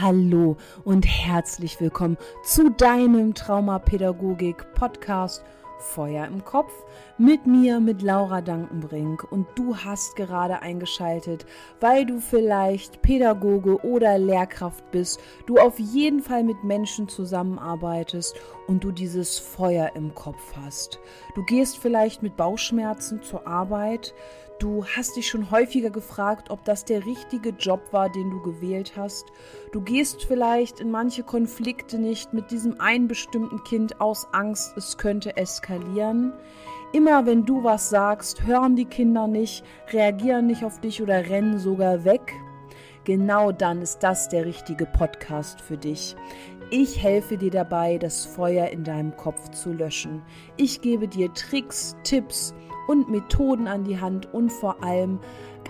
Hallo und herzlich willkommen zu deinem Traumapädagogik-Podcast Feuer im Kopf mit mir, mit Laura Dankenbrink. Und du hast gerade eingeschaltet, weil du vielleicht Pädagoge oder Lehrkraft bist, du auf jeden Fall mit Menschen zusammenarbeitest und du dieses Feuer im Kopf hast. Du gehst vielleicht mit Bauchschmerzen zur Arbeit, Du hast dich schon häufiger gefragt, ob das der richtige Job war, den du gewählt hast. Du gehst vielleicht in manche Konflikte nicht mit diesem einen bestimmten Kind aus Angst, es könnte eskalieren. Immer wenn du was sagst, hören die Kinder nicht, reagieren nicht auf dich oder rennen sogar weg. Genau dann ist das der richtige Podcast für dich. Ich helfe dir dabei, das Feuer in deinem Kopf zu löschen. Ich gebe dir Tricks, Tipps, und Methoden an die Hand und vor allem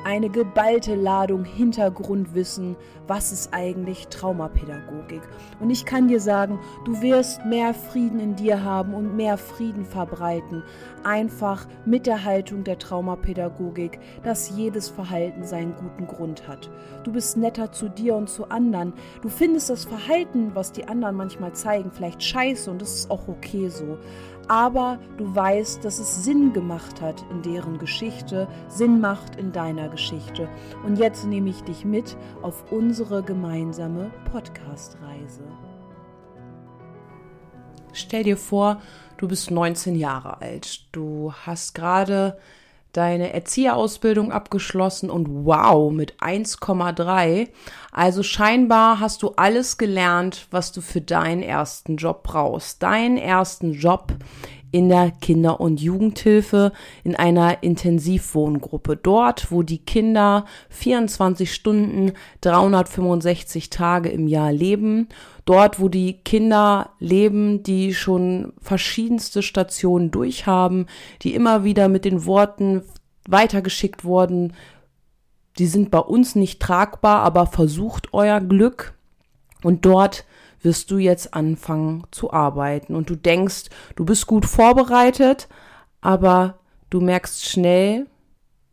eine geballte Ladung Hintergrundwissen, was ist eigentlich Traumapädagogik. Und ich kann dir sagen, du wirst mehr Frieden in dir haben und mehr Frieden verbreiten, einfach mit der Haltung der Traumapädagogik, dass jedes Verhalten seinen guten Grund hat. Du bist netter zu dir und zu anderen. Du findest das Verhalten, was die anderen manchmal zeigen, vielleicht scheiße und das ist auch okay so aber du weißt, dass es Sinn gemacht hat in deren Geschichte, Sinn macht in deiner Geschichte. Und jetzt nehme ich dich mit auf unsere gemeinsame Podcast-Reise. Stell dir vor, du bist 19 Jahre alt. Du hast gerade deine Erzieherausbildung abgeschlossen und wow, mit 1,3. Also scheinbar hast du alles gelernt, was du für deinen ersten Job brauchst. Deinen ersten Job in der Kinder- und Jugendhilfe in einer Intensivwohngruppe. Dort, wo die Kinder 24 Stunden, 365 Tage im Jahr leben. Dort, wo die Kinder leben, die schon verschiedenste Stationen durchhaben, die immer wieder mit den Worten weitergeschickt wurden, die sind bei uns nicht tragbar, aber versucht euer Glück. Und dort wirst du jetzt anfangen zu arbeiten und du denkst, du bist gut vorbereitet, aber du merkst schnell,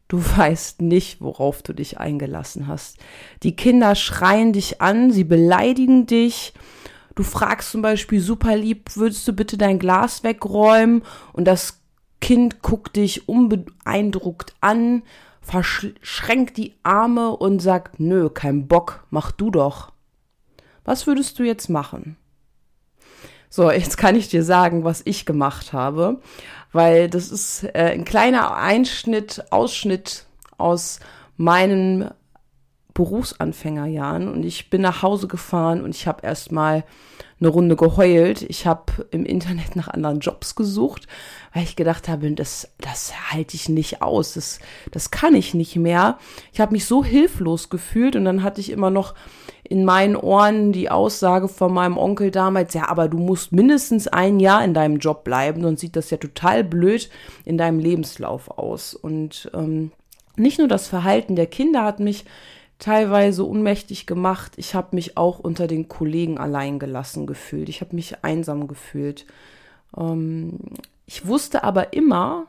du weißt nicht, worauf du dich eingelassen hast. Die Kinder schreien dich an, sie beleidigen dich. Du fragst zum Beispiel super lieb, würdest du bitte dein Glas wegräumen? Und das Kind guckt dich unbeeindruckt an, verschränkt die Arme und sagt, nö, kein Bock, mach du doch. Was würdest du jetzt machen? So, jetzt kann ich dir sagen, was ich gemacht habe, weil das ist äh, ein kleiner Einschnitt, Ausschnitt aus meinen Berufsanfängerjahren und ich bin nach Hause gefahren und ich habe erstmal eine Runde geheult. Ich habe im Internet nach anderen Jobs gesucht, weil ich gedacht habe, das, das halte ich nicht aus, das, das kann ich nicht mehr. Ich habe mich so hilflos gefühlt und dann hatte ich immer noch in meinen Ohren die Aussage von meinem Onkel damals, ja, aber du musst mindestens ein Jahr in deinem Job bleiben, sonst sieht das ja total blöd in deinem Lebenslauf aus. Und ähm, nicht nur das Verhalten der Kinder hat mich teilweise unmächtig gemacht, ich habe mich auch unter den Kollegen allein gelassen gefühlt. Ich habe mich einsam gefühlt. Ähm, ich wusste aber immer,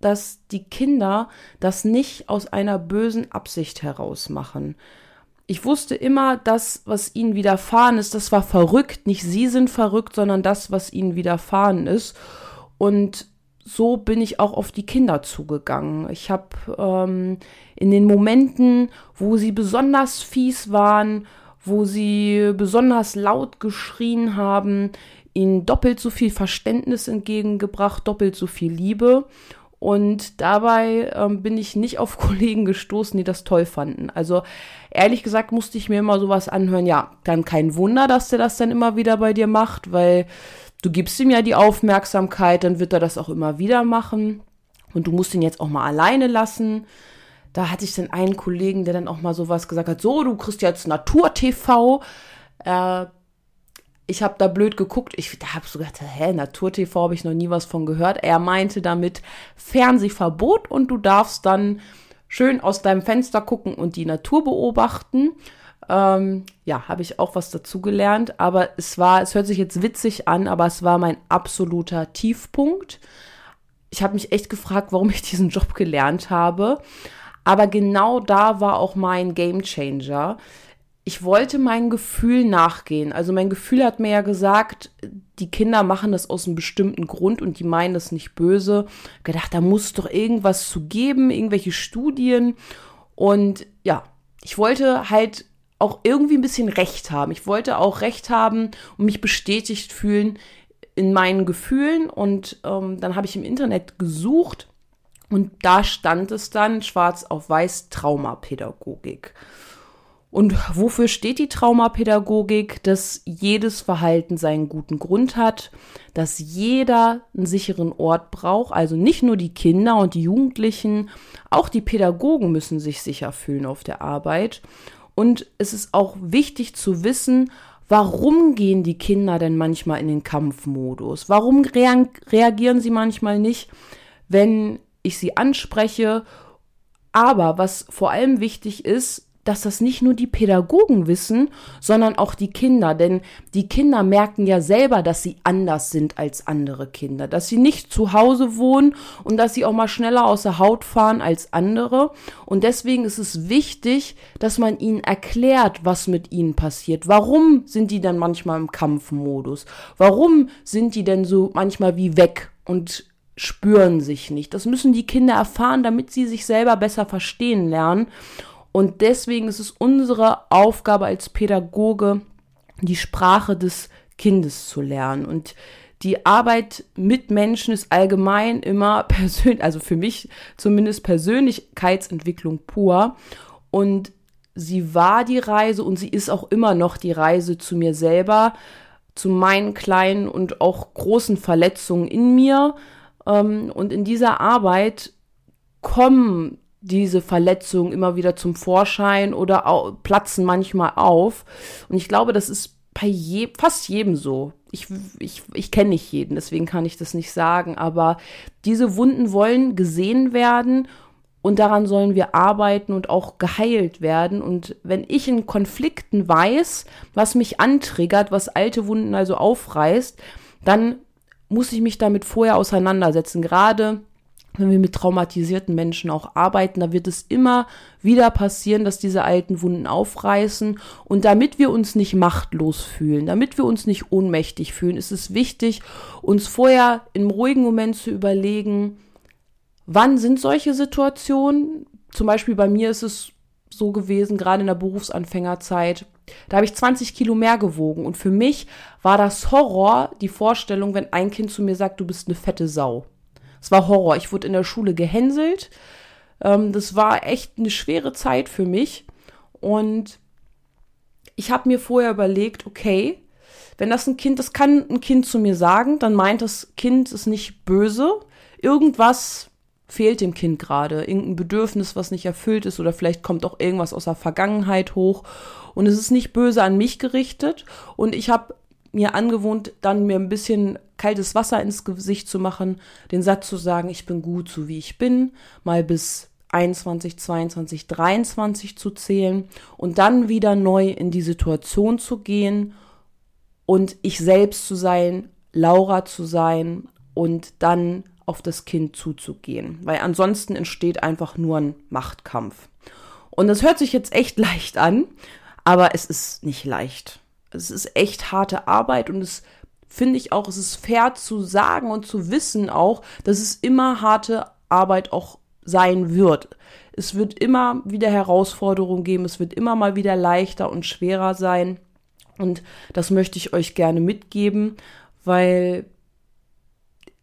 dass die Kinder das nicht aus einer bösen Absicht heraus machen ich wusste immer, das, was ihnen widerfahren ist, das war verrückt. Nicht sie sind verrückt, sondern das, was ihnen widerfahren ist. Und so bin ich auch auf die Kinder zugegangen. Ich habe ähm, in den Momenten, wo sie besonders fies waren, wo sie besonders laut geschrien haben, ihnen doppelt so viel Verständnis entgegengebracht, doppelt so viel Liebe. Und dabei ähm, bin ich nicht auf Kollegen gestoßen, die das toll fanden. Also ehrlich gesagt musste ich mir immer sowas anhören. Ja, dann kein Wunder, dass der das dann immer wieder bei dir macht, weil du gibst ihm ja die Aufmerksamkeit, dann wird er das auch immer wieder machen. Und du musst ihn jetzt auch mal alleine lassen. Da hatte ich dann einen Kollegen, der dann auch mal sowas gesagt hat, so, du kriegst jetzt Natur-TV. Äh, ich habe da blöd geguckt. Ich da habe so gedacht, hä, Natur-TV habe ich noch nie was von gehört. Er meinte damit Fernsehverbot und du darfst dann schön aus deinem Fenster gucken und die Natur beobachten. Ähm, ja, habe ich auch was dazu gelernt. Aber es war, es hört sich jetzt witzig an, aber es war mein absoluter Tiefpunkt. Ich habe mich echt gefragt, warum ich diesen Job gelernt habe. Aber genau da war auch mein Game Changer ich wollte mein Gefühl nachgehen. Also mein Gefühl hat mir ja gesagt, die Kinder machen das aus einem bestimmten Grund und die meinen das nicht böse. Gedacht, da muss doch irgendwas zu geben, irgendwelche Studien. Und ja, ich wollte halt auch irgendwie ein bisschen Recht haben. Ich wollte auch Recht haben und mich bestätigt fühlen in meinen Gefühlen. Und ähm, dann habe ich im Internet gesucht und da stand es dann schwarz auf weiß Traumapädagogik. Und wofür steht die Traumapädagogik? Dass jedes Verhalten seinen guten Grund hat, dass jeder einen sicheren Ort braucht, also nicht nur die Kinder und die Jugendlichen, auch die Pädagogen müssen sich sicher fühlen auf der Arbeit. Und es ist auch wichtig zu wissen, warum gehen die Kinder denn manchmal in den Kampfmodus? Warum reagieren sie manchmal nicht, wenn ich sie anspreche? Aber was vor allem wichtig ist, dass das nicht nur die Pädagogen wissen, sondern auch die Kinder. Denn die Kinder merken ja selber, dass sie anders sind als andere Kinder, dass sie nicht zu Hause wohnen und dass sie auch mal schneller aus der Haut fahren als andere. Und deswegen ist es wichtig, dass man ihnen erklärt, was mit ihnen passiert. Warum sind die denn manchmal im Kampfmodus? Warum sind die denn so manchmal wie weg und spüren sich nicht? Das müssen die Kinder erfahren, damit sie sich selber besser verstehen lernen. Und deswegen ist es unsere Aufgabe als Pädagoge, die Sprache des Kindes zu lernen. Und die Arbeit mit Menschen ist allgemein immer persönlich, also für mich zumindest Persönlichkeitsentwicklung pur. Und sie war die Reise und sie ist auch immer noch die Reise zu mir selber, zu meinen kleinen und auch großen Verletzungen in mir. Ähm, und in dieser Arbeit kommen diese Verletzungen immer wieder zum Vorschein oder platzen manchmal auf. Und ich glaube, das ist bei je, fast jedem so. Ich, ich, ich kenne nicht jeden, deswegen kann ich das nicht sagen. Aber diese Wunden wollen gesehen werden und daran sollen wir arbeiten und auch geheilt werden. Und wenn ich in Konflikten weiß, was mich antriggert, was alte Wunden also aufreißt, dann muss ich mich damit vorher auseinandersetzen. Gerade wenn wir mit traumatisierten Menschen auch arbeiten, da wird es immer wieder passieren, dass diese alten Wunden aufreißen. Und damit wir uns nicht machtlos fühlen, damit wir uns nicht ohnmächtig fühlen, ist es wichtig, uns vorher im ruhigen Moment zu überlegen, wann sind solche Situationen? Zum Beispiel bei mir ist es so gewesen, gerade in der Berufsanfängerzeit. Da habe ich 20 Kilo mehr gewogen. Und für mich war das Horror, die Vorstellung, wenn ein Kind zu mir sagt, du bist eine fette Sau. Es war Horror. Ich wurde in der Schule gehänselt. Ähm, das war echt eine schwere Zeit für mich. Und ich habe mir vorher überlegt, okay, wenn das ein Kind, das kann ein Kind zu mir sagen, dann meint das Kind es nicht böse. Irgendwas fehlt dem Kind gerade, irgendein Bedürfnis, was nicht erfüllt ist oder vielleicht kommt auch irgendwas aus der Vergangenheit hoch und es ist nicht böse an mich gerichtet und ich habe mir angewohnt, dann mir ein bisschen kaltes Wasser ins Gesicht zu machen, den Satz zu sagen, ich bin gut, so wie ich bin, mal bis 21, 22, 23 zu zählen und dann wieder neu in die Situation zu gehen und ich selbst zu sein, Laura zu sein und dann auf das Kind zuzugehen, weil ansonsten entsteht einfach nur ein Machtkampf. Und das hört sich jetzt echt leicht an, aber es ist nicht leicht es ist echt harte Arbeit und es finde ich auch, es ist fair zu sagen und zu wissen auch, dass es immer harte Arbeit auch sein wird. Es wird immer wieder Herausforderungen geben, es wird immer mal wieder leichter und schwerer sein. Und das möchte ich euch gerne mitgeben, weil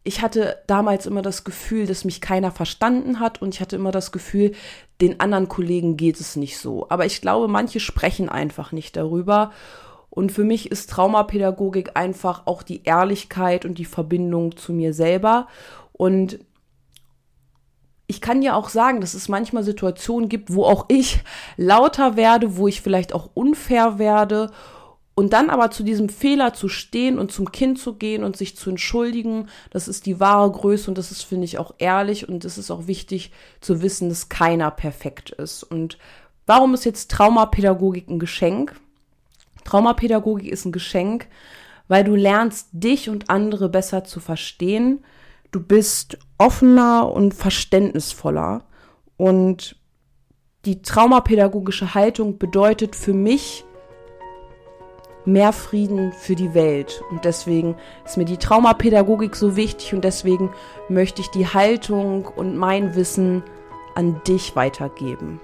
ich hatte damals immer das Gefühl, dass mich keiner verstanden hat und ich hatte immer das Gefühl, den anderen Kollegen geht es nicht so. Aber ich glaube, manche sprechen einfach nicht darüber und für mich ist Traumapädagogik einfach auch die Ehrlichkeit und die Verbindung zu mir selber. Und ich kann ja auch sagen, dass es manchmal Situationen gibt, wo auch ich lauter werde, wo ich vielleicht auch unfair werde. Und dann aber zu diesem Fehler zu stehen und zum Kind zu gehen und sich zu entschuldigen, das ist die wahre Größe und das ist, finde ich, auch ehrlich und es ist auch wichtig zu wissen, dass keiner perfekt ist. Und warum ist jetzt Traumapädagogik ein Geschenk? Traumapädagogik ist ein Geschenk, weil du lernst, dich und andere besser zu verstehen. Du bist offener und verständnisvoller. Und die traumapädagogische Haltung bedeutet für mich, mehr Frieden für die Welt. Und deswegen ist mir die Traumapädagogik so wichtig und deswegen möchte ich die Haltung und mein Wissen an dich weitergeben.